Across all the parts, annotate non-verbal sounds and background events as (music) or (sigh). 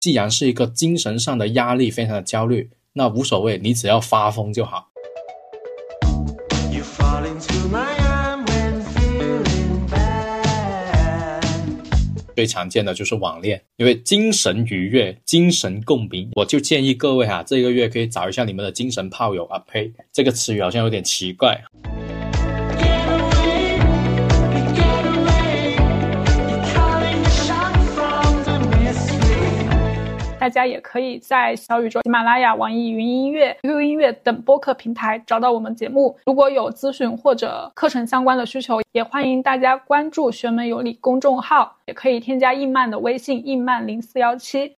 既然是一个精神上的压力，非常的焦虑，那无所谓，你只要发疯就好。最常见的就是网恋，因为精神愉悦、精神共鸣，我就建议各位哈，这个月可以找一下你们的精神炮友啊。呸，这个词语好像有点奇怪。大家也可以在小宇宙、喜马拉雅、网易云音乐、QQ 音乐等播客平台找到我们节目。如果有咨询或者课程相关的需求，也欢迎大家关注“学门有理”公众号，也可以添加印曼的微信“印曼零四幺七”。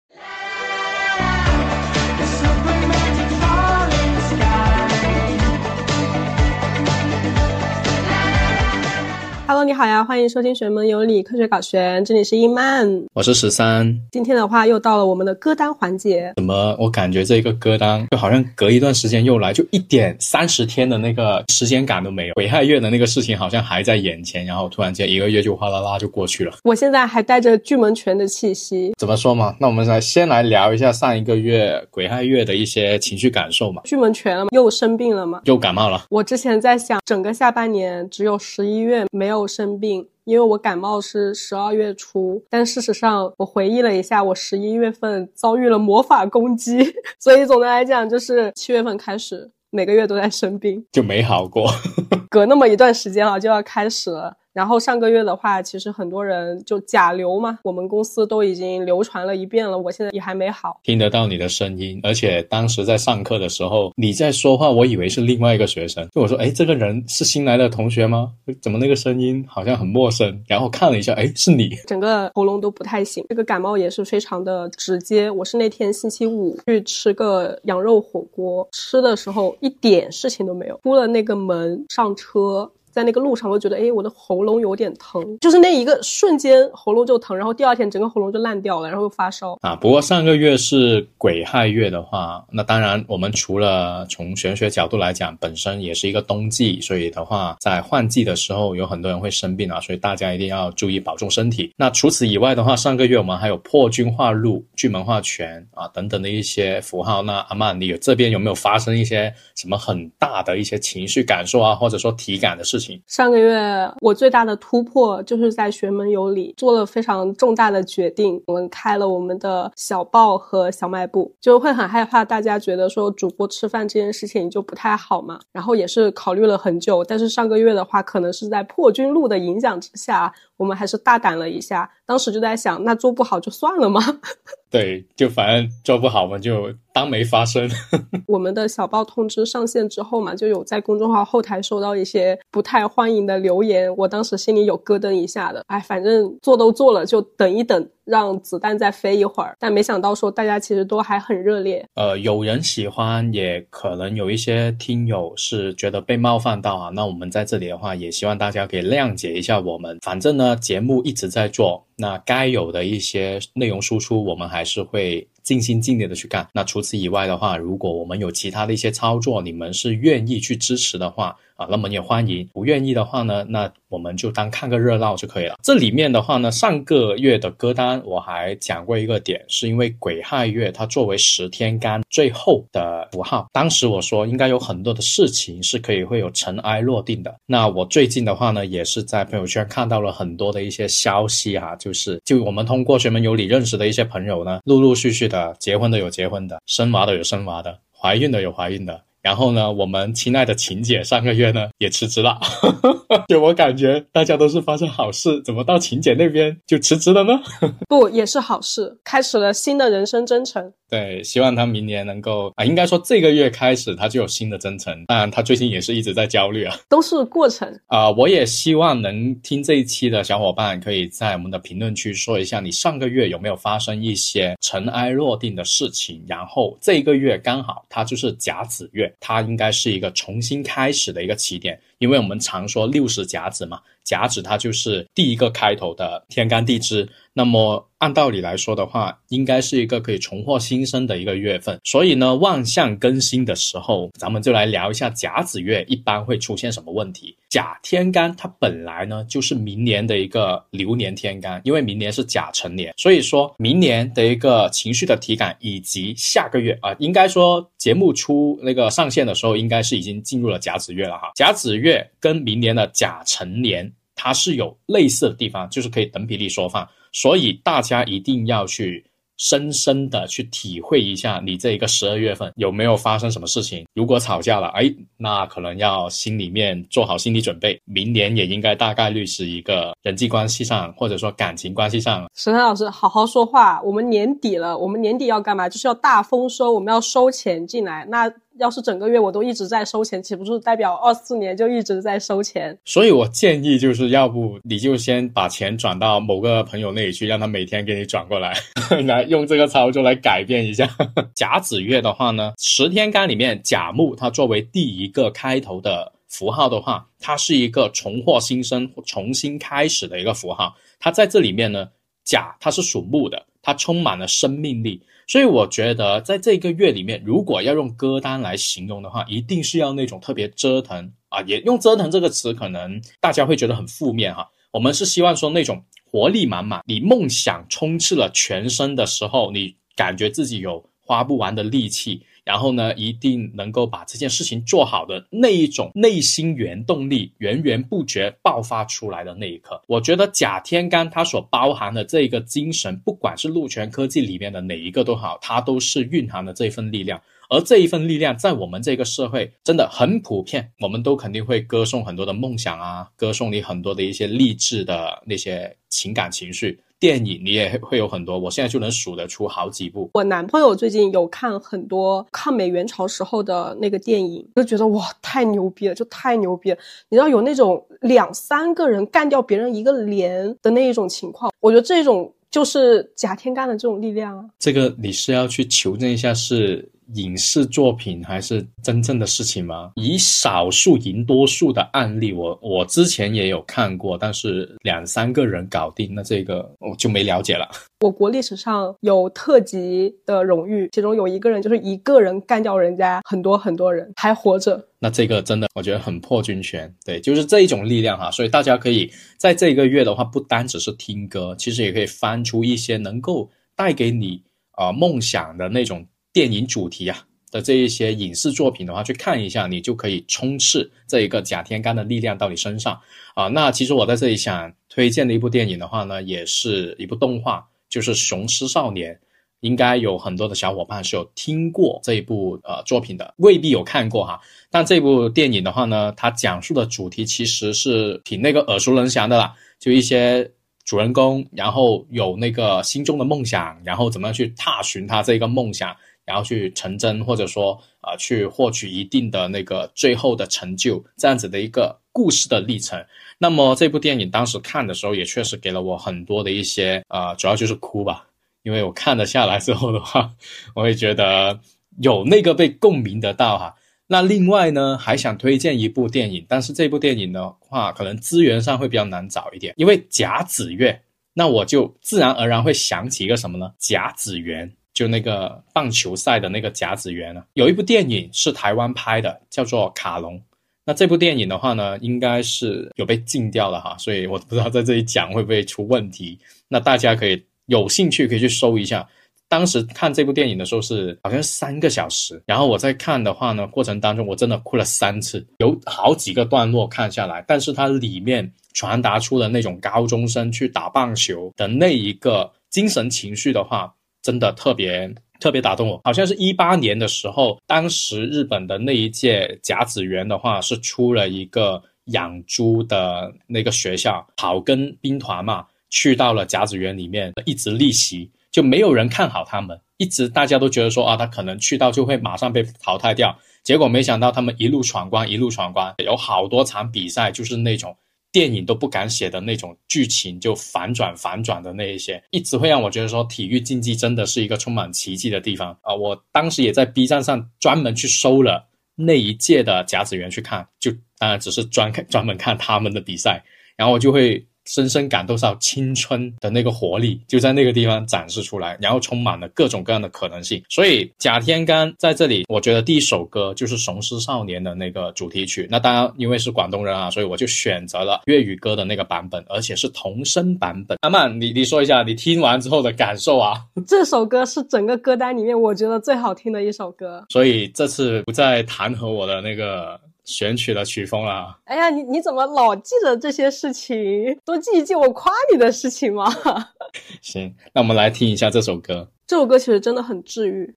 Hello，你好呀，欢迎收听《学门有理科学搞玄》，这里是伊曼，我是十三。今天的话又到了我们的歌单环节。怎么？我感觉这个歌单就好像隔一段时间又来，就一点三十天的那个时间感都没有。癸亥月的那个事情好像还在眼前，然后突然间一个月就哗啦啦就过去了。我现在还带着巨门拳的气息。怎么说嘛？那我们来先来聊一下上一个月癸亥月的一些情绪感受嘛。巨门拳了吗？又生病了吗？又感冒了。我之前在想，整个下半年只有十一月没有生病。因为我感冒是十二月初，但事实上我回忆了一下，我十一月份遭遇了魔法攻击，(laughs) 所以总的来讲就是七月份开始每个月都在生病，就没好过。(laughs) 隔那么一段时间啊，就要开始了。然后上个月的话，其实很多人就甲流嘛，我们公司都已经流传了一遍了，我现在也还没好，听得到你的声音，而且当时在上课的时候你在说话，我以为是另外一个学生，就我说，哎，这个人是新来的同学吗？怎么那个声音好像很陌生？然后看了一下，哎，是你，整个喉咙都不太行，这个感冒也是非常的直接。我是那天星期五去吃个羊肉火锅，吃的时候一点事情都没有，出了那个门上车。在那个路上，我觉得，哎，我的喉咙有点疼，就是那一个瞬间喉咙就疼，然后第二天整个喉咙就烂掉了，然后又发烧啊。不过上个月是癸亥月的话，那当然我们除了从玄学角度来讲，本身也是一个冬季，所以的话在换季的时候有很多人会生病啊，所以大家一定要注意保重身体。那除此以外的话，上个月我们还有破军化禄、巨门化权啊等等的一些符号。那阿曼，你这边有没有发生一些什么很大的一些情绪感受啊，或者说体感的事？上个月我最大的突破就是在学门有礼做了非常重大的决定，我们开了我们的小报和小卖部，就会很害怕大家觉得说主播吃饭这件事情就不太好嘛。然后也是考虑了很久，但是上个月的话，可能是在破军路的影响之下，我们还是大胆了一下。当时就在想，那做不好就算了吗？(laughs) 对，就反正做不好嘛，就当没发生。(laughs) 我们的小报通知上线之后嘛，就有在公众号后台收到一些不太欢迎的留言，我当时心里有咯噔一下的。哎，反正做都做了，就等一等。让子弹再飞一会儿，但没想到说大家其实都还很热烈。呃，有人喜欢，也可能有一些听友是觉得被冒犯到啊。那我们在这里的话，也希望大家可以谅解一下我们。反正呢，节目一直在做，那该有的一些内容输出，我们还是会尽心尽力的去干。那除此以外的话，如果我们有其他的一些操作，你们是愿意去支持的话。啊，那么也欢迎。不愿意的话呢，那我们就当看个热闹就可以了。这里面的话呢，上个月的歌单我还讲过一个点，是因为癸亥月它作为十天干最后的符号，当时我说应该有很多的事情是可以会有尘埃落定的。那我最近的话呢，也是在朋友圈看到了很多的一些消息哈，就是就我们通过学门有理认识的一些朋友呢，陆陆续续的结婚的有结婚的，生娃的有生娃的，怀孕的有怀孕的。然后呢，我们亲爱的晴姐上个月呢也辞职了，(laughs) 就我感觉大家都是发生好事，怎么到晴姐那边就辞职了呢？(laughs) 不，也是好事，开始了新的人生征程。对，希望他明年能够啊，应该说这个月开始他就有新的征程。当然，他最近也是一直在焦虑啊，都是过程啊。我也希望能听这一期的小伙伴，可以在我们的评论区说一下，你上个月有没有发生一些尘埃落定的事情？然后这个月刚好它就是甲子月，它应该是一个重新开始的一个起点。因为我们常说六十甲子嘛，甲子它就是第一个开头的天干地支。那么按道理来说的话，应该是一个可以重获新生的一个月份。所以呢，万象更新的时候，咱们就来聊一下甲子月一般会出现什么问题。甲天干它本来呢就是明年的一个流年天干，因为明年是甲辰年，所以说明年的一个情绪的体感以及下个月啊，应该说节目出那个上线的时候，应该是已经进入了甲子月了哈。甲子月跟明年的甲辰年它是有类似的地方，就是可以等比例缩放。所以大家一定要去深深的去体会一下，你这一个十二月份有没有发生什么事情？如果吵架了，哎，那可能要心里面做好心理准备，明年也应该大概率是一个人际关系上或者说感情关系上。石涛老师，好好说话。我们年底了，我们年底要干嘛？就是要大丰收，我们要收钱进来。那。要是整个月我都一直在收钱，岂不是代表二四年就一直在收钱？所以我建议就是要不你就先把钱转到某个朋友那里去，让他每天给你转过来，(laughs) 来用这个操作来改变一下。(laughs) 甲子月的话呢，十天干里面甲木它作为第一个开头的符号的话，它是一个重获新生、重新开始的一个符号。它在这里面呢，甲它是属木的，它充满了生命力。所以我觉得，在这个月里面，如果要用歌单来形容的话，一定是要那种特别折腾啊！也用“折腾”这个词，可能大家会觉得很负面哈。我们是希望说那种活力满满，你梦想充斥了全身的时候，你感觉自己有花不完的力气。然后呢，一定能够把这件事情做好的那一种内心原动力源源不绝爆发出来的那一刻，我觉得甲天干它所包含的这个精神，不管是陆权科技里面的哪一个都好，它都是蕴含的这一份力量。而这一份力量在我们这个社会真的很普遍，我们都肯定会歌颂很多的梦想啊，歌颂你很多的一些励志的那些情感情绪。电影你也会有很多，我现在就能数得出好几部。我男朋友最近有看很多抗美援朝时候的那个电影，就觉得哇，太牛逼了，就太牛逼了。你知道有那种两三个人干掉别人一个连的那一种情况，我觉得这种就是甲天干的这种力量啊。这个你是要去求证一下是。影视作品还是真正的事情吗？以少数赢多数的案例，我我之前也有看过，但是两三个人搞定，那这个我就没了解了。我国历史上有特级的荣誉，其中有一个人就是一个人干掉人家很多很多人还活着，那这个真的我觉得很破军权。对，就是这一种力量哈，所以大家可以在这个月的话，不单只是听歌，其实也可以翻出一些能够带给你啊梦想的那种。电影主题啊的这一些影视作品的话，去看一下，你就可以充斥这一个甲天干的力量到你身上啊。那其实我在这里想推荐的一部电影的话呢，也是一部动画，就是《雄狮少年》，应该有很多的小伙伴是有听过这一部呃作品的，未必有看过哈。但这部电影的话呢，它讲述的主题其实是挺那个耳熟能详的啦，就一些主人公，然后有那个心中的梦想，然后怎么样去踏寻他这个梦想。然后去成真，或者说啊，去获取一定的那个最后的成就，这样子的一个故事的历程。那么这部电影当时看的时候，也确实给了我很多的一些啊，主要就是哭吧，因为我看了下来之后的话，我会觉得有那个被共鸣得到哈。那另外呢，还想推荐一部电影，但是这部电影的话，可能资源上会比较难找一点，因为甲子月，那我就自然而然会想起一个什么呢？甲子园。就那个棒球赛的那个甲子园呢，有一部电影是台湾拍的，叫做《卡隆》。那这部电影的话呢，应该是有被禁掉了哈，所以我不知道在这里讲会不会出问题。那大家可以有兴趣可以去搜一下。当时看这部电影的时候是好像三个小时，然后我在看的话呢，过程当中我真的哭了三次，有好几个段落看下来，但是它里面传达出的那种高中生去打棒球的那一个精神情绪的话。真的特别特别打动我，好像是一八年的时候，当时日本的那一届甲子园的话是出了一个养猪的那个学校，草根兵团嘛，去到了甲子园里面一直逆袭，就没有人看好他们，一直大家都觉得说啊，他可能去到就会马上被淘汰掉，结果没想到他们一路闯关，一路闯关，有好多场比赛就是那种。电影都不敢写的那种剧情，就反转反转的那一些，一直会让我觉得说体育竞技真的是一个充满奇迹的地方啊！我当时也在 B 站上专门去搜了那一届的甲子园去看，就当然只是专看专门看他们的比赛。然后我就会。深深感受到青春的那个活力，就在那个地方展示出来，然后充满了各种各样的可能性。所以贾天干在这里，我觉得第一首歌就是《雄狮少年》的那个主题曲。那当然，因为是广东人啊，所以我就选择了粤语歌的那个版本，而且是童声版本。阿曼，你你说一下你听完之后的感受啊？(laughs) 这首歌是整个歌单里面我觉得最好听的一首歌。所以这次不再弹劾我的那个。选取了曲风了。哎呀，你你怎么老记着这些事情？多记一记我夸你的事情嘛。(laughs) 行，那我们来听一下这首歌。这首歌其实真的很治愈。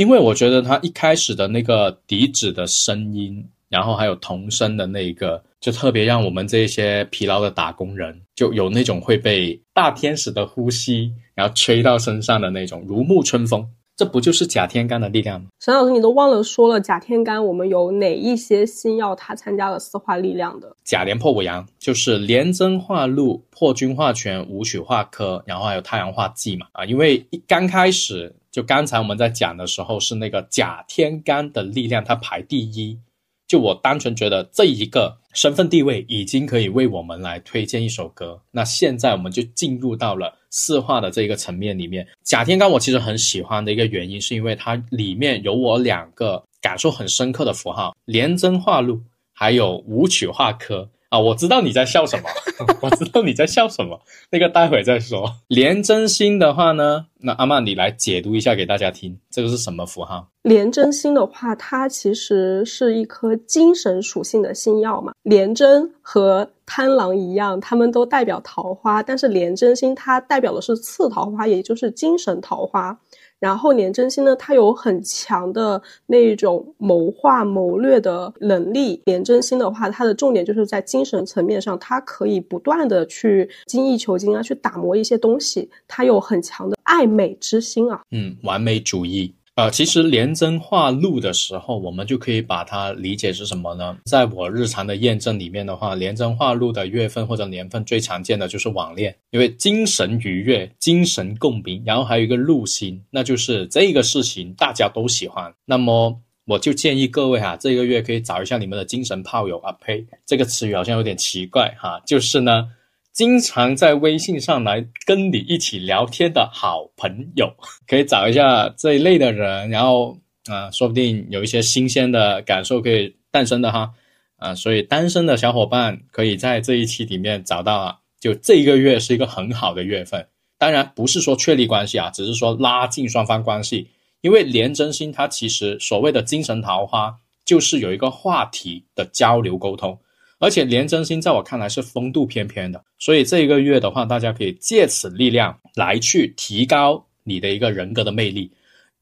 因为我觉得他一开始的那个笛子的声音，然后还有童声的那一个，就特别让我们这些疲劳的打工人，就有那种会被大天使的呼吸，然后吹到身上的那种如沐春风。这不就是甲天干的力量吗？沈老师，你都忘了说了，甲天干我们有哪一些星耀它参加了四化力量的？甲连破五阳，就是连真化禄、破军化权、武曲化科，然后还有太阳化忌嘛。啊，因为一刚开始。就刚才我们在讲的时候，是那个甲天干的力量，它排第一。就我单纯觉得这一个身份地位已经可以为我们来推荐一首歌。那现在我们就进入到了四化的这个层面里面。甲天干我其实很喜欢的一个原因，是因为它里面有我两个感受很深刻的符号：廉贞化禄，还有武曲化科。啊，我知道你在笑什么，(laughs) 我知道你在笑什么，那个待会再说。(laughs) 廉贞星的话呢，那阿曼你来解读一下给大家听，这个是什么符号？廉贞星的话，它其实是一颗精神属性的星耀嘛。廉贞和贪狼一样，他们都代表桃花，但是廉贞星它代表的是次桃花，也就是精神桃花。然后廉贞星呢，它有很强的那种谋划谋略的能力。廉贞星的话，它的重点就是在精神层面上，它可以不断的去精益求精啊，去打磨一些东西。它有很强的爱美之心啊，嗯，完美主义。呃，其实廉贞化禄的时候，我们就可以把它理解是什么呢？在我日常的验证里面的话，廉贞化禄的月份或者年份最常见的就是网恋，因为精神愉悦、精神共鸣，然后还有一个禄星，那就是这个事情大家都喜欢。那么我就建议各位哈，这个月可以找一下你们的精神炮友啊呸，这个词语好像有点奇怪哈，就是呢。经常在微信上来跟你一起聊天的好朋友，(laughs) 可以找一下这一类的人，然后啊，说不定有一些新鲜的感受可以诞生的哈，啊，所以单身的小伙伴可以在这一期里面找到啊，就这一个月是一个很好的月份，当然不是说确立关系啊，只是说拉近双方关系，因为连真心它其实所谓的精神桃花，就是有一个话题的交流沟通。而且廉贞星在我看来是风度翩翩的，所以这一个月的话，大家可以借此力量来去提高你的一个人格的魅力。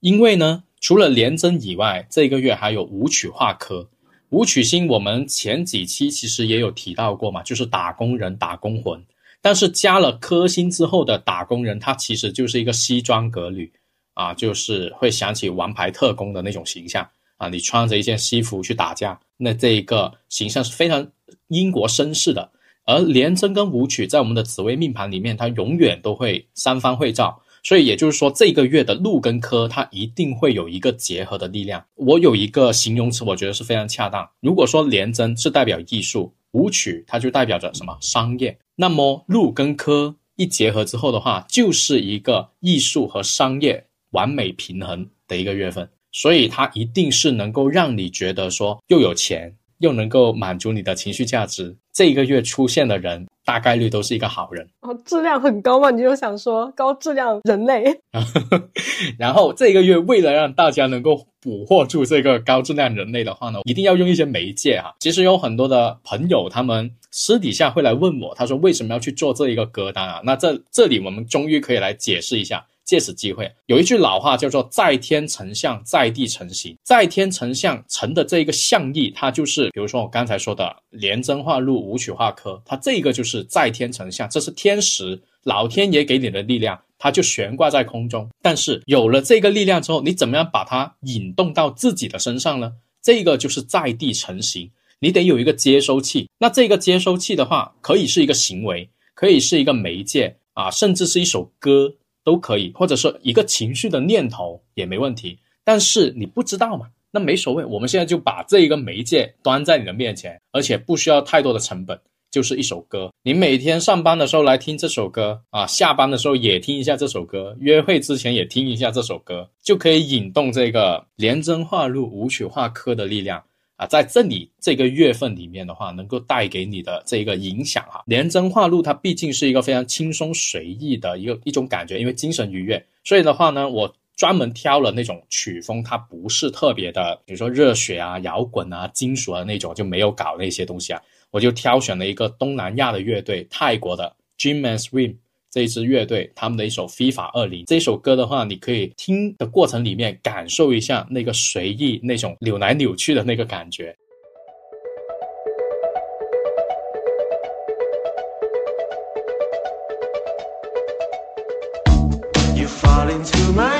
因为呢，除了廉贞以外，这个月还有武曲化科。武曲星我们前几期其实也有提到过嘛，就是打工人、打工魂。但是加了科星之后的打工人，他其实就是一个西装革履啊，就是会想起王牌特工的那种形象啊，你穿着一件西服去打架，那这一个形象是非常。英国绅士的，而廉贞跟武曲在我们的紫微命盘里面，它永远都会三方会照，所以也就是说，这个月的禄跟科，它一定会有一个结合的力量。我有一个形容词，我觉得是非常恰当。如果说廉贞是代表艺术，武曲它就代表着什么商业，那么禄跟科一结合之后的话，就是一个艺术和商业完美平衡的一个月份，所以它一定是能够让你觉得说又有钱。又能够满足你的情绪价值，这一个月出现的人大概率都是一个好人哦，质量很高嘛？你就想说高质量人类？(laughs) 然后这一个月为了让大家能够捕获住这个高质量人类的话呢，一定要用一些媒介哈。其实有很多的朋友他们私底下会来问我，他说为什么要去做这一个歌单啊？那这这里我们终于可以来解释一下。借此机会，有一句老话叫做“在天成象，在地成形”。在天成象成的这一个象意，它就是比如说我刚才说的廉贞化禄、武曲化科，它这个就是在天成象，这是天时老天爷给你的力量，它就悬挂在空中。但是有了这个力量之后，你怎么样把它引动到自己的身上呢？这个就是在地成形，你得有一个接收器。那这个接收器的话，可以是一个行为，可以是一个媒介啊，甚至是一首歌。都可以，或者说一个情绪的念头也没问题，但是你不知道嘛，那没所谓。我们现在就把这一个媒介端在你的面前，而且不需要太多的成本，就是一首歌。你每天上班的时候来听这首歌啊，下班的时候也听一下这首歌，约会之前也听一下这首歌，就可以引动这个连贞化禄、武曲化科的力量。啊，在这里这个月份里面的话，能够带给你的这个影响哈，连真化禄它毕竟是一个非常轻松随意的一个一种感觉，因为精神愉悦，所以的话呢，我专门挑了那种曲风，它不是特别的，比如说热血啊、摇滚啊、金属啊那种，就没有搞那些东西啊，我就挑选了一个东南亚的乐队，泰国的 Jim and Swim。这一支乐队他们的一首《FIFA 二零》这首歌的话，你可以听的过程里面感受一下那个随意、那种扭来扭去的那个感觉。You fall into my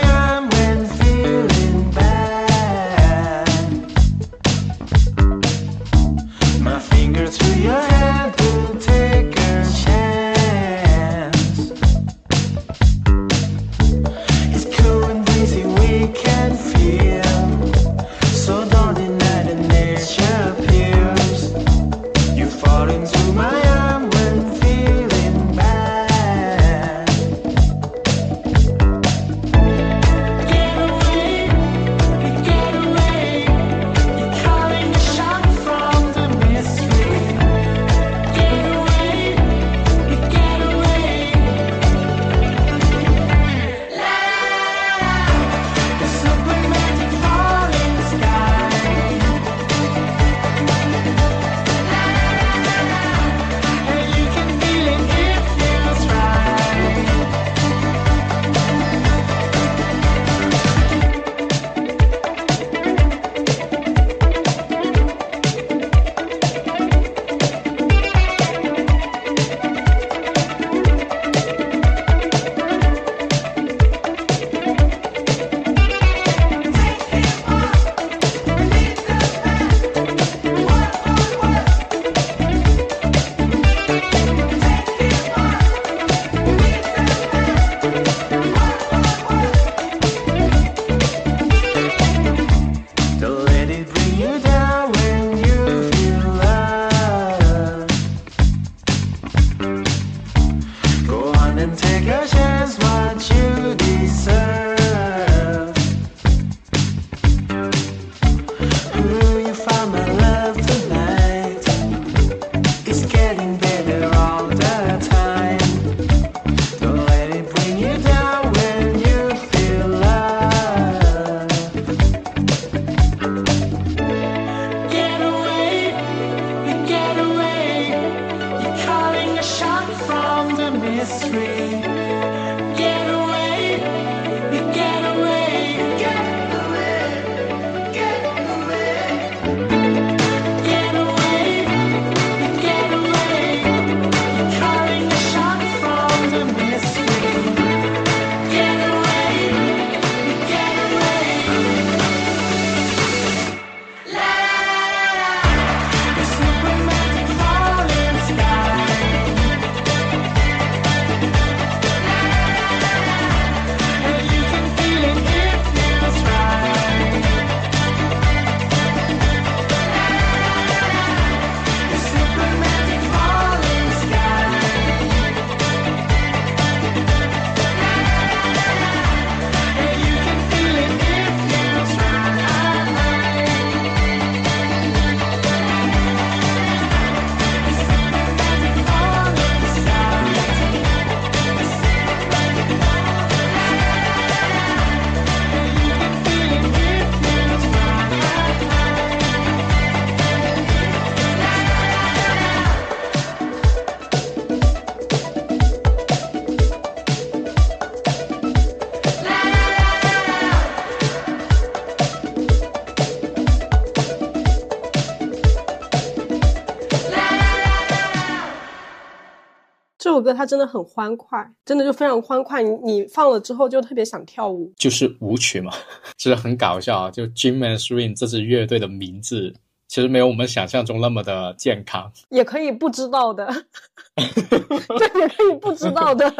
歌它真的很欢快，真的就非常欢快。你你放了之后就特别想跳舞。就是舞曲嘛，其 (laughs) 实很搞笑啊。就 Jim and Swing 这支乐队的名字，其实没有我们想象中那么的健康。也可以不知道的，(laughs) 对，也可以不知道的。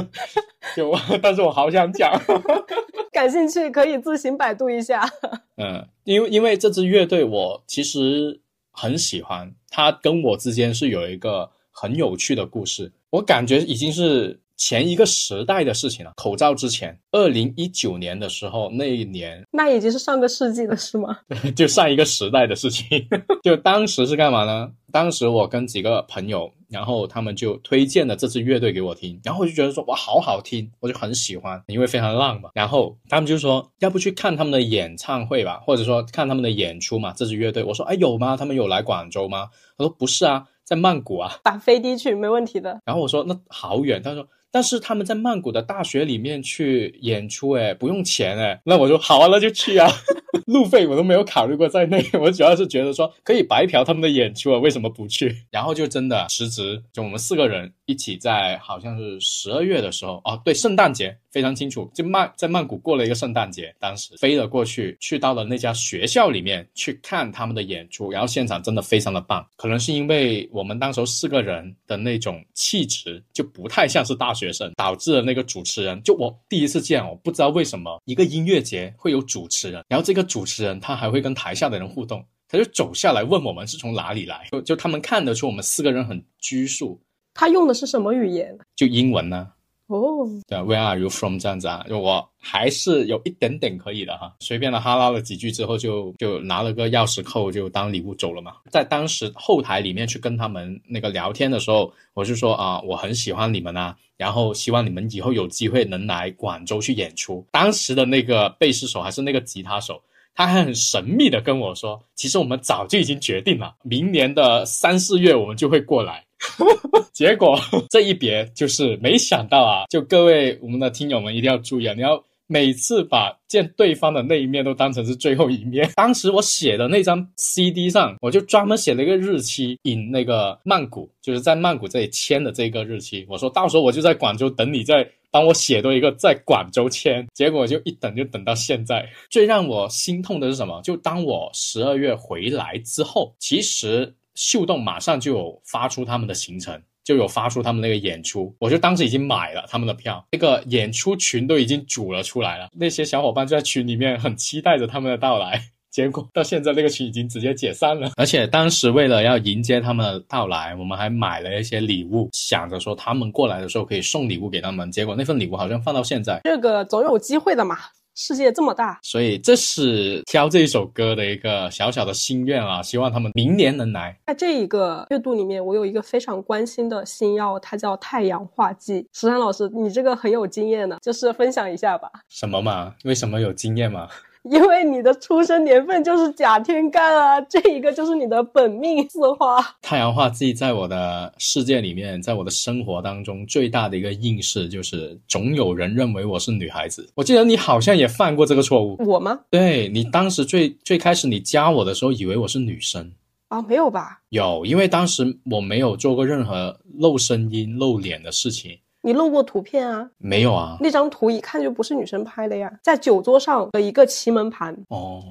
(laughs) 就，但是我好想讲。感兴趣可以自行百度一下。嗯，因为因为这支乐队我其实很喜欢，它跟我之间是有一个很有趣的故事。我感觉已经是前一个时代的事情了。口罩之前，二零一九年的时候，那一年那已经是上个世纪了，是吗？(laughs) 就上一个时代的事情。(laughs) 就当时是干嘛呢？当时我跟几个朋友，然后他们就推荐了这支乐队给我听，然后我就觉得说哇，好好听，我就很喜欢，因为非常浪嘛。然后他们就说要不去看他们的演唱会吧，或者说看他们的演出嘛。这支乐队，我说哎有吗？他们有来广州吗？他说不是啊，在曼谷啊。(laughs) 打飞的去没问题的。然后我说那好远，他说但是他们在曼谷的大学里面去演出，哎，不用钱哎。那我说好啊，那就去啊，(laughs) 路费我都没有考虑过在内，我主要是觉得说可以白嫖他们的演出啊，为什么不去？然后就真的辞职，就我们四个人一起在好像是十二月的时候，哦，对，圣诞节非常清楚，就曼在曼谷过了一个圣诞节，当时飞了过去，去到了那家学校里面去看他们的演出，然后现场真的非常的棒，可能是因为我们当时候四个人的那种气质就不太像是大学生，导致了那个主持人，就我第一次见，我不知道为什么一个音乐节会有主持人，然后这个主持人他还会跟台下的人互动。他就走下来问我们是从哪里来，就就他们看得出我们四个人很拘束，他用的是什么语言？就英文呢、哦，对，Where are you from？这样子啊，就我还是有一点点可以的哈，随便的哈拉了几句之后就，就拿了个钥匙扣就当礼物走了嘛。在当时后台里面去跟他们那个聊天的时候，我就说啊，我很喜欢你们啊，然后希望你们以后有机会能来广州去演出。当时的那个贝斯手还是那个吉他手。他还很神秘的跟我说，其实我们早就已经决定了，明年的三四月我们就会过来。(laughs) 结果这一别就是没想到啊，就各位我们的听友们一定要注意啊，你要每次把见对方的那一面都当成是最后一面。当时我写的那张 CD 上，我就专门写了一个日期，引那个曼谷，就是在曼谷这里签的这个日期。我说到时候我就在广州等你，再帮我写多一个在广州签。结果就一等就等到现在。最让我心痛的是什么？就当我十二月回来之后，其实秀动马上就有发出他们的行程。就有发出他们那个演出，我就当时已经买了他们的票，那个演出群都已经组了出来了，那些小伙伴就在群里面很期待着他们的到来。(laughs) 结果到现在那个群已经直接解散了，而且当时为了要迎接他们的到来，我们还买了一些礼物，想着说他们过来的时候可以送礼物给他们。结果那份礼物好像放到现在，这个总有机会的嘛。世界这么大，所以这是挑这一首歌的一个小小的心愿啊，希望他们明年能来。在这一个月度里面，我有一个非常关心的新药，它叫太阳化剂。石山老师，你这个很有经验呢，就是分享一下吧。什么嘛？为什么有经验嘛？因为你的出生年份就是甲天干啊，这一个就是你的本命四化。太阳化忌在我的世界里面，在我的生活当中最大的一个应试就是，总有人认为我是女孩子。我记得你好像也犯过这个错误，我吗？对你当时最最开始你加我的时候，以为我是女生。啊，没有吧？有，因为当时我没有做过任何露声音、露脸的事情，你露过图片啊？没有啊。那张图一看就不是女生拍的呀，在酒桌上的一个奇门盘。哦，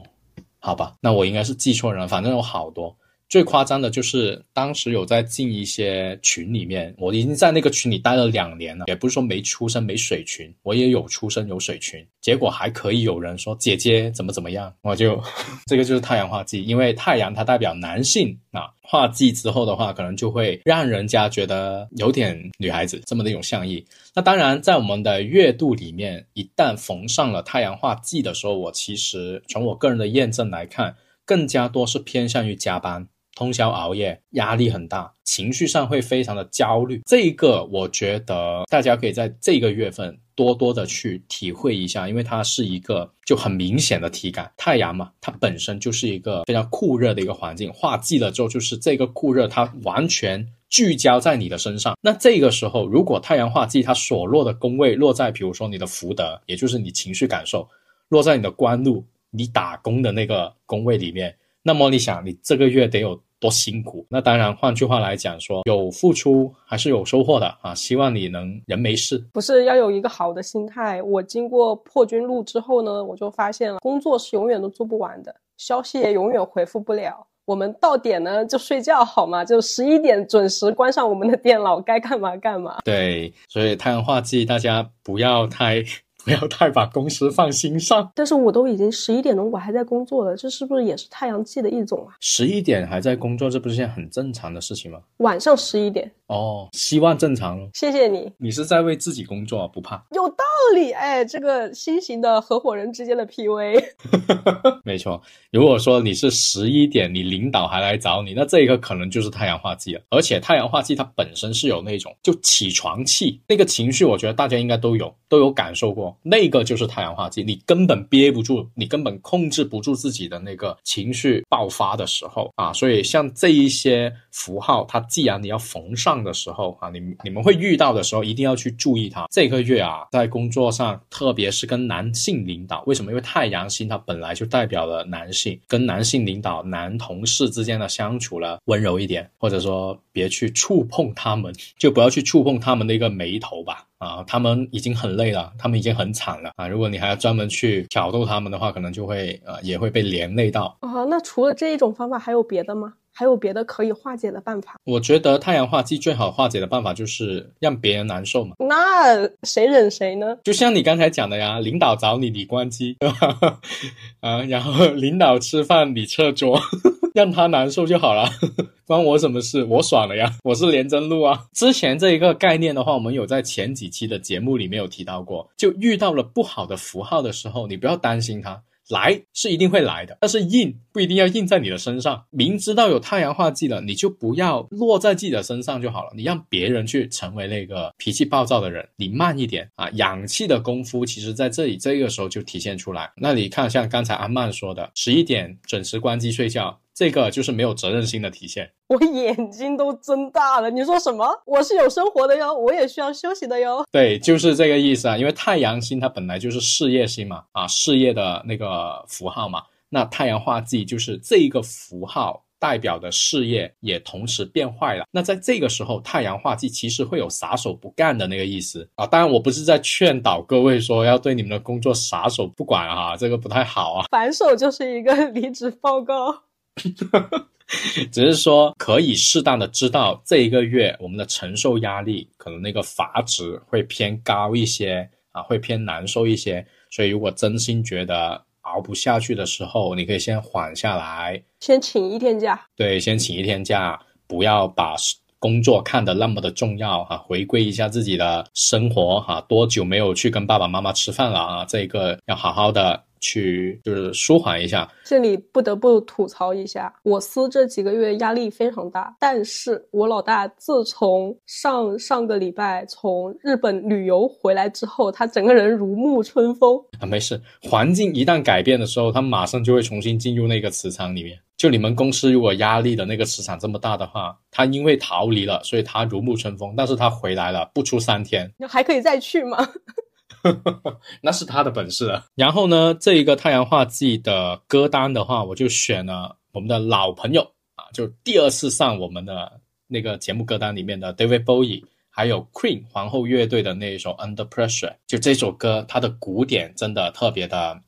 好吧，那我应该是记错人了，反正有好多。最夸张的就是当时有在进一些群里面，我已经在那个群里待了两年了，也不是说没出生没水群，我也有出生有水群，结果还可以有人说姐姐怎么怎么样，我就 (laughs) 这个就是太阳化忌，因为太阳它代表男性啊，化忌之后的话，可能就会让人家觉得有点女孩子这么的一种象意。那当然，在我们的月度里面，一旦逢上了太阳化忌的时候，我其实从我个人的验证来看，更加多是偏向于加班。通宵熬夜，压力很大，情绪上会非常的焦虑。这个我觉得大家可以在这个月份多多的去体会一下，因为它是一个就很明显的体感。太阳嘛，它本身就是一个非常酷热的一个环境，化忌了之后，就是这个酷热它完全聚焦在你的身上。那这个时候，如果太阳化忌它所落的宫位落在，比如说你的福德，也就是你情绪感受，落在你的官禄，你打工的那个宫位里面。那么你想，你这个月得有多辛苦？那当然，换句话来讲说，有付出还是有收获的啊！希望你能人没事。不是要有一个好的心态。我经过破军路之后呢，我就发现了，工作是永远都做不完的，消息也永远回复不了。我们到点呢就睡觉好吗？(laughs) 就十一点准时关上我们的电脑，该干嘛干嘛。对，所以太阳化忌，大家不要太 (laughs) 不要太把公司放心上。但是我都已经十一点钟，我还在工作了，这是不是也是太阳系的一种啊？十一点还在工作，这不是件很正常的事情吗？晚上十一点，哦，希望正常咯。谢谢你，你是在为自己工作，不怕。有道理。哎，这个新型的合伙人之间的 PUA，(laughs) 没错，如果说你是十一点，你领导还来找你，那这个可能就是太阳化忌了。而且太阳化忌它本身是有那种就起床气，那个情绪，我觉得大家应该都有都有感受过，那个就是太阳化忌，你根本憋不住，你根本控制不住自己的那个情绪爆发的时候啊。所以像这一些符号，它既然你要缝上的时候啊，你你们会遇到的时候，一定要去注意它。这个月啊，在工作上，特别是跟男性领导，为什么？因为太阳星它本来就代表了男性，跟男性领导、男同事之间的相处了温柔一点，或者说别去触碰他们，(laughs) 就不要去触碰他们的一个眉头吧。啊，他们已经很累了，他们已经很惨了啊！如果你还要专门去挑逗他们的话，可能就会呃也会被连累到。啊，那除了这一种方法，还有别的吗？还有别的可以化解的办法？我觉得太阳化忌最好化解的办法就是让别人难受嘛。那谁忍谁呢？就像你刚才讲的呀，领导找你，你关机，对吧？(laughs) 啊，然后领导吃饭，你撤桌，(laughs) 让他难受就好了，(laughs) 关我什么事？我爽了呀，我是连真路啊。之前这一个概念的话，我们有在前几期的节目里面有提到过，就遇到了不好的符号的时候，你不要担心它。来是一定会来的，但是印不一定要印在你的身上。明知道有太阳化忌了，你就不要落在自己的身上就好了。你让别人去成为那个脾气暴躁的人，你慢一点啊。氧气的功夫，其实在这里这个时候就体现出来。那你看，像刚才阿曼说的，十一点准时关机睡觉，这个就是没有责任心的体现。(laughs) 我眼睛都睁大了。你说什么？我是有生活的哟，我也需要休息的哟。(laughs) 对，就是这个意思啊。因为太阳星它本来就是事业星嘛，啊，事业的那个符号嘛。那太阳化忌就是这一个符号代表的事业也同时变坏了。那在这个时候，太阳化忌其实会有撒手不干的那个意思啊。当然，我不是在劝导各位说要对你们的工作撒手不管啊，这个不太好啊。反手就是一个 (laughs) 离职报告。(laughs) 只是说可以适当的知道这一个月我们的承受压力可能那个阀值会偏高一些啊，会偏难受一些。所以如果真心觉得熬不下去的时候，你可以先缓下来，先请一天假。对，先请一天假，不要把工作看得那么的重要哈、回归一下自己的生活哈、多久没有去跟爸爸妈妈吃饭了啊？这个要好好的去就是舒缓一下。这里不得不吐槽一下，我司这几个月压力非常大，但是我老大自从上上个礼拜从日本旅游回来之后，他整个人如沐春风。啊，没事，环境一旦改变的时候，他马上就会重新进入那个磁场里面。就你们公司如果压力的那个磁场这么大的话，他因为逃离了，所以他如沐春风，但是他回来了，不出三天，还可以再去吗？(laughs) 那是他的本事了。然后呢，这一个太阳画季的歌单的话，我就选了我们的老朋友啊，就第二次上我们的那个节目歌单里面的 David Bowie，还有 Queen 皇后乐队的那一首 Under Pressure。就这首歌，它的鼓点真的特别的，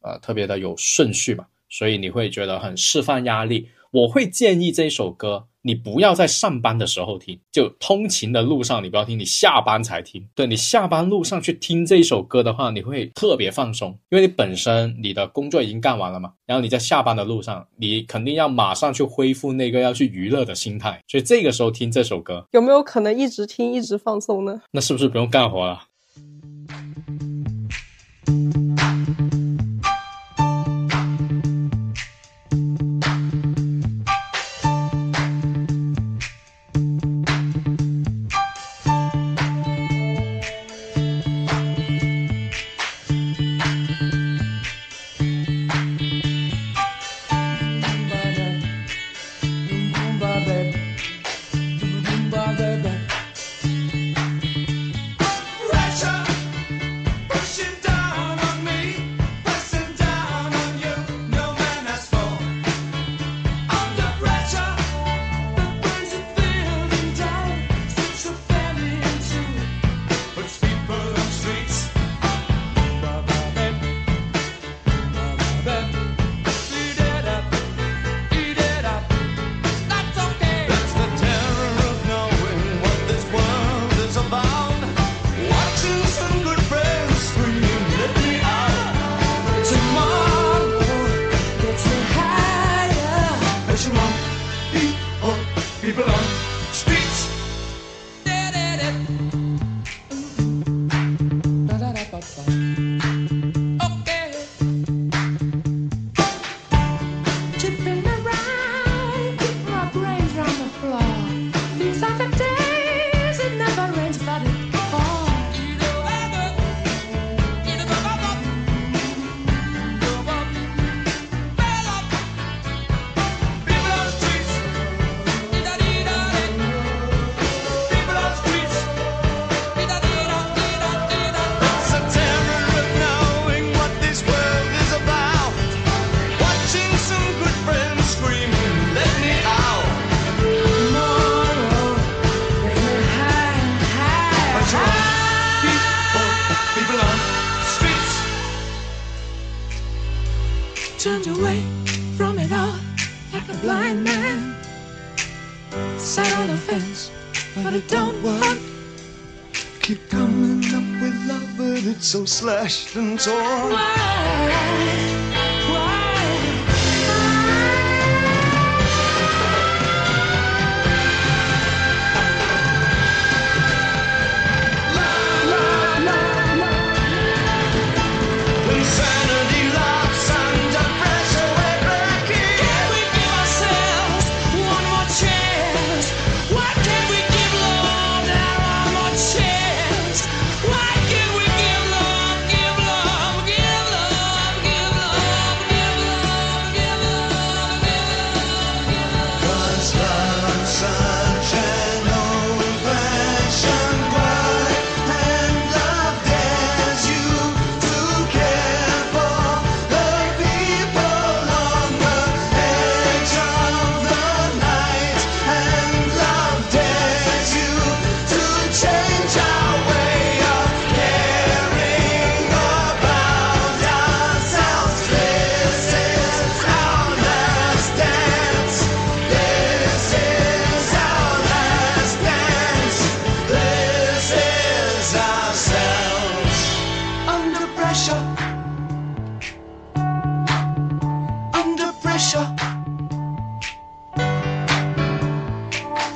呃，特别的有顺序嘛，所以你会觉得很释放压力。我会建议这首歌，你不要在上班的时候听，就通勤的路上你不要听，你下班才听。对你下班路上去听这首歌的话，你会特别放松，因为你本身你的工作已经干完了嘛，然后你在下班的路上，你肯定要马上去恢复那个要去娱乐的心态，所以这个时候听这首歌，有没有可能一直听一直放松呢？那是不是不用干活了 it's so slashed and torn. Why?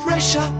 Russia，(laughs)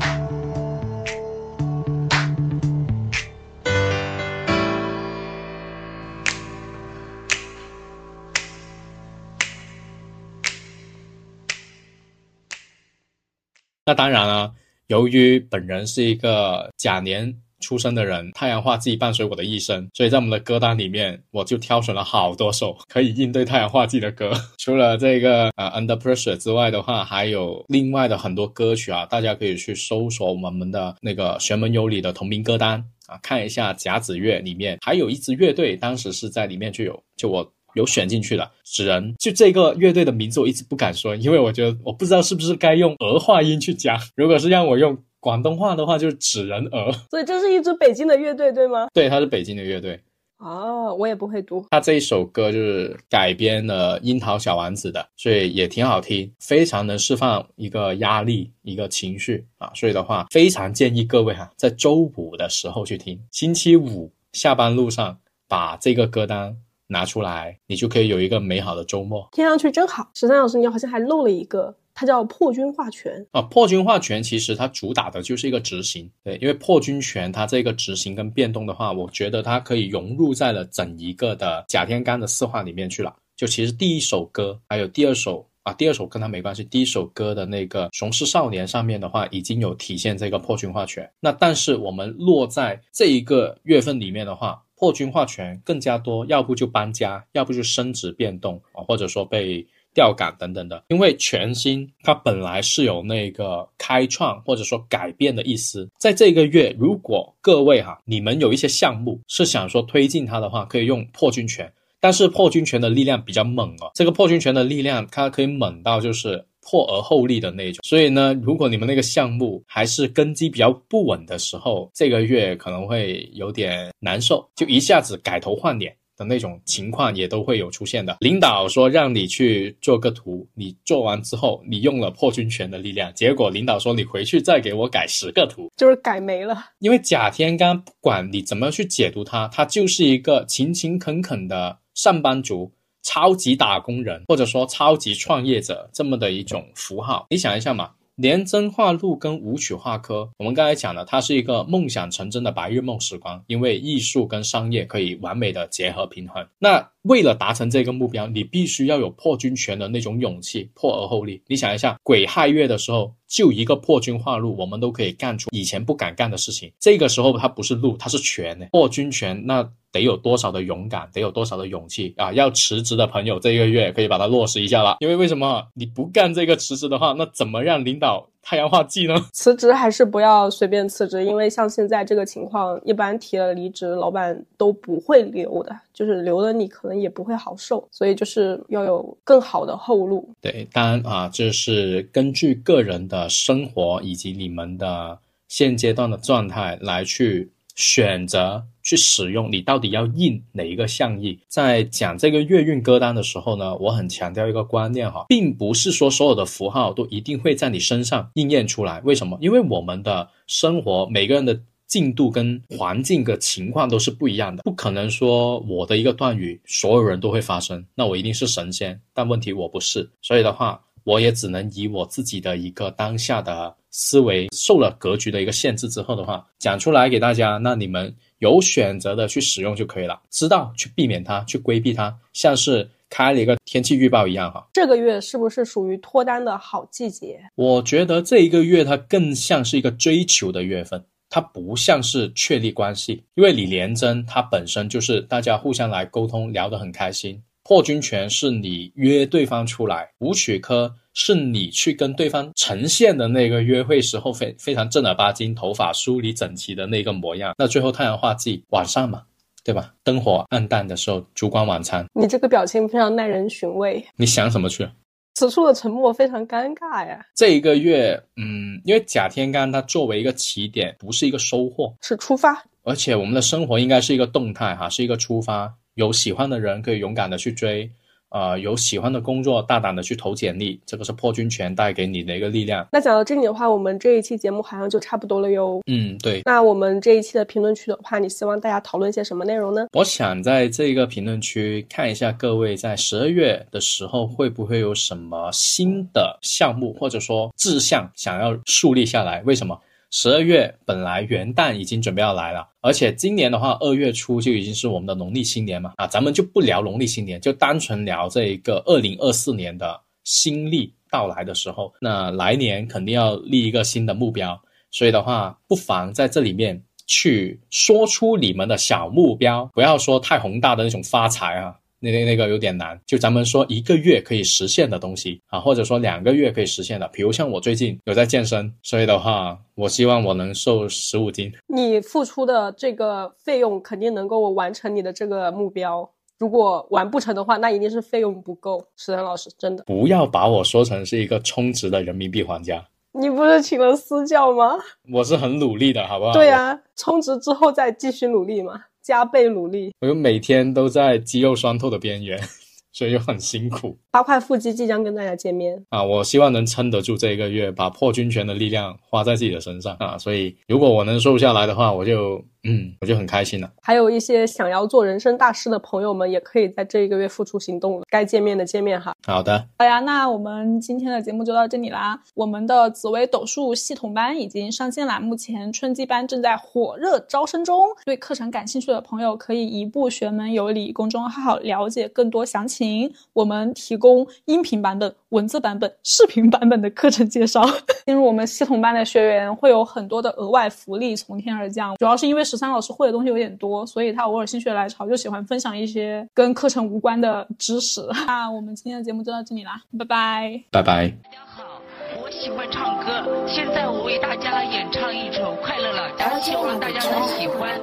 那当然了，由于本人是一个假年。出生的人，太阳化忌伴随我的一生，所以在我们的歌单里面，我就挑选了好多首 (laughs) 可以应对太阳化忌的歌。(laughs) 除了这个呃 Under Pressure 之外的话，还有另外的很多歌曲啊，大家可以去搜索我们的那个玄门有理的同名歌单啊，看一下甲子乐里面还有一支乐队，当时是在里面就有，就我。有选进去的纸人，就这个乐队的名字我一直不敢说，因为我觉得我不知道是不是该用儿化音去讲。如果是让我用广东话的话，就是纸人儿。所以这是一支北京的乐队，对吗？对，它是北京的乐队。哦，我也不会读。它这一首歌就是改编了《樱桃小丸子》的，所以也挺好听，非常能释放一个压力、一个情绪啊。所以的话，非常建议各位哈，在周五的时候去听，星期五下班路上把这个歌单拿出来，你就可以有一个美好的周末听上去真好。十三老师，你好像还漏了一个，它叫破军化权。啊。破军化权其实它主打的就是一个执行，对，因为破军权它这个执行跟变动的话，我觉得它可以融入在了整一个的甲天干的四化里面去了。就其实第一首歌还有第二首。啊，第二首跟它没关系。第一首歌的那个《雄狮少年》上面的话，已经有体现这个破军化权。那但是我们落在这一个月份里面的话，破军化权更加多，要不就搬家，要不就升职变动啊，或者说被调岗等等的。因为全新它本来是有那个开创或者说改变的意思，在这个月，如果各位哈，你们有一些项目是想说推进它的话，可以用破军权。但是破军权的力量比较猛哦，这个破军权的力量它可以猛到就是破而后立的那种。所以呢，如果你们那个项目还是根基比较不稳的时候，这个月可能会有点难受，就一下子改头换脸的那种情况也都会有出现的。领导说让你去做个图，你做完之后，你用了破军权的力量，结果领导说你回去再给我改十个图，就是改没了。因为甲天干不管你怎么去解读他，他就是一个勤勤恳恳的。上班族、超级打工人，或者说超级创业者这么的一种符号，你想一下嘛？廉贞化禄跟武曲化科，我们刚才讲了，它是一个梦想成真的白日梦时光，因为艺术跟商业可以完美的结合平衡。那为了达成这个目标，你必须要有破军权的那种勇气，破而后立。你想一下，癸亥月的时候，就一个破军化禄，我们都可以干出以前不敢干的事情。这个时候它不是禄，它是权呢。破军权那。得有多少的勇敢，得有多少的勇气啊！要辞职的朋友，这一个月可以把它落实一下了。因为为什么你不干这个辞职的话，那怎么让领导太阳化忌呢？(laughs) 辞职还是不要随便辞职，因为像现在这个情况，一般提了离职，老板都不会留的，就是留了你可能也不会好受，所以就是要有更好的后路。对，当然啊，这是根据个人的生活以及你们的现阶段的状态来去选择。去使用你到底要印哪一个象意？在讲这个月运歌单的时候呢，我很强调一个观念哈，并不是说所有的符号都一定会在你身上应验出来。为什么？因为我们的生活每个人的进度跟环境的情况都是不一样的，不可能说我的一个断语所有人都会发生，那我一定是神仙。但问题我不是，所以的话，我也只能以我自己的一个当下的思维受了格局的一个限制之后的话，讲出来给大家。那你们。有选择的去使用就可以了，知道去避免它，去规避它，像是开了一个天气预报一样哈。这个月是不是属于脱单的好季节？我觉得这一个月它更像是一个追求的月份，它不像是确立关系，因为李连珍它本身就是大家互相来沟通，聊得很开心。破军权是你约对方出来，武曲科是你去跟对方呈现的那个约会时候非非常正儿八经、头发梳理整齐的那个模样。那最后太阳化忌晚上嘛，对吧？灯火暗淡的时候，烛光晚餐。你这个表情非常耐人寻味。你想什么去？此处的沉默非常尴尬呀。这一个月，嗯，因为甲天干它作为一个起点，不是一个收获，是出发。而且我们的生活应该是一个动态哈，是一个出发。有喜欢的人可以勇敢的去追，呃，有喜欢的工作大胆的去投简历，这个是破军权带给你的一个力量。那讲到这里的话，我们这一期节目好像就差不多了哟。嗯，对。那我们这一期的评论区的话，你希望大家讨论些什么内容呢？我想在这个评论区看一下各位在十二月的时候会不会有什么新的项目或者说志向想要树立下来？为什么？十二月本来元旦已经准备要来了，而且今年的话，二月初就已经是我们的农历新年嘛。啊，咱们就不聊农历新年，就单纯聊这一个二零二四年的新历。到来的时候，那来年肯定要立一个新的目标。所以的话，不妨在这里面去说出你们的小目标，不要说太宏大的那种发财啊，那那那个有点难。就咱们说一个月可以实现的东西啊，或者说两个月可以实现的，比如像我最近有在健身，所以的话，我希望我能瘦十五斤。你付出的这个费用肯定能够完成你的这个目标。如果完不成的话，那一定是费用不够。石腾老师，真的，不要把我说成是一个充值的人民币玩家，你不是请了私教吗？我是很努力的，好不好？对啊，充值之后再继续努力嘛，加倍努力。我就每天都在肌肉酸痛的边缘，(laughs) 所以就很辛苦八块腹肌即将跟大家见面。啊！我希望能撑得住这一个月，把破军拳的力量花在自己的身上啊！所以如果我能瘦下来的话，我就嗯，我就很开心了。还有一些想要做人生大事的朋友们，也可以在这一个月付出行动了。该见面的见面哈。好的，好呀，那我们今天的节目就到这里啦。我们的紫薇斗数系统班已经上线啦，目前春季班正在火热招生中。对课程感兴趣的朋友，可以移步玄门有礼公众号了解更多详情。我们提供音频版本、文字版本、视频版本的课程介绍。(laughs) 进入我们系统班的学员会有很多的额外福利从天而降，主要是因为十三老师会的东西有点多，所以他偶尔心血来潮就喜欢分享一些跟课程无关的知识。(laughs) 那我们今天的节目就到这里啦，拜拜。拜拜。大家好，我喜欢唱歌，现在我为大家来演唱一首《快乐老家》，希望大家能喜欢。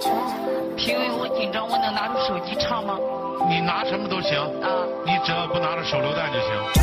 评委，我紧张，我能拿出手机唱吗？你拿什么都行，啊，你只要不拿着手榴弹就行。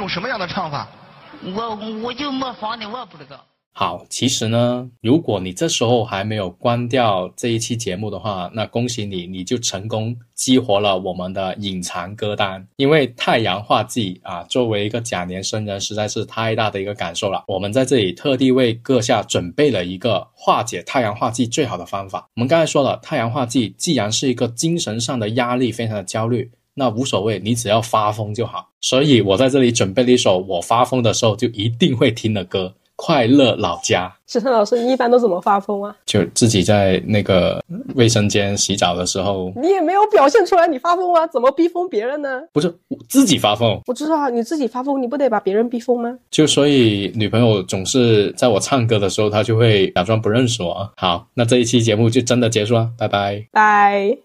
种什么样的唱法？我我就模仿的，我也不知道。好，其实呢，如果你这时候还没有关掉这一期节目的话，那恭喜你，你就成功激活了我们的隐藏歌单。因为太阳化忌啊，作为一个甲年生人，实在是太大的一个感受了。我们在这里特地为阁下准备了一个化解太阳化忌最好的方法。我们刚才说了，太阳化忌既然是一个精神上的压力，非常的焦虑。那无所谓，你只要发疯就好。所以我在这里准备了一首我发疯的时候就一定会听的歌，《快乐老家》。沈腾老师，你一般都怎么发疯啊？就自己在那个卫生间洗澡的时候，你也没有表现出来你发疯啊，怎么逼疯别人呢？不是我自己发疯，我知道啊，你自己发疯，你不得把别人逼疯吗？就所以女朋友总是在我唱歌的时候，她就会假装不认识我。好，那这一期节目就真的结束了，拜拜。拜。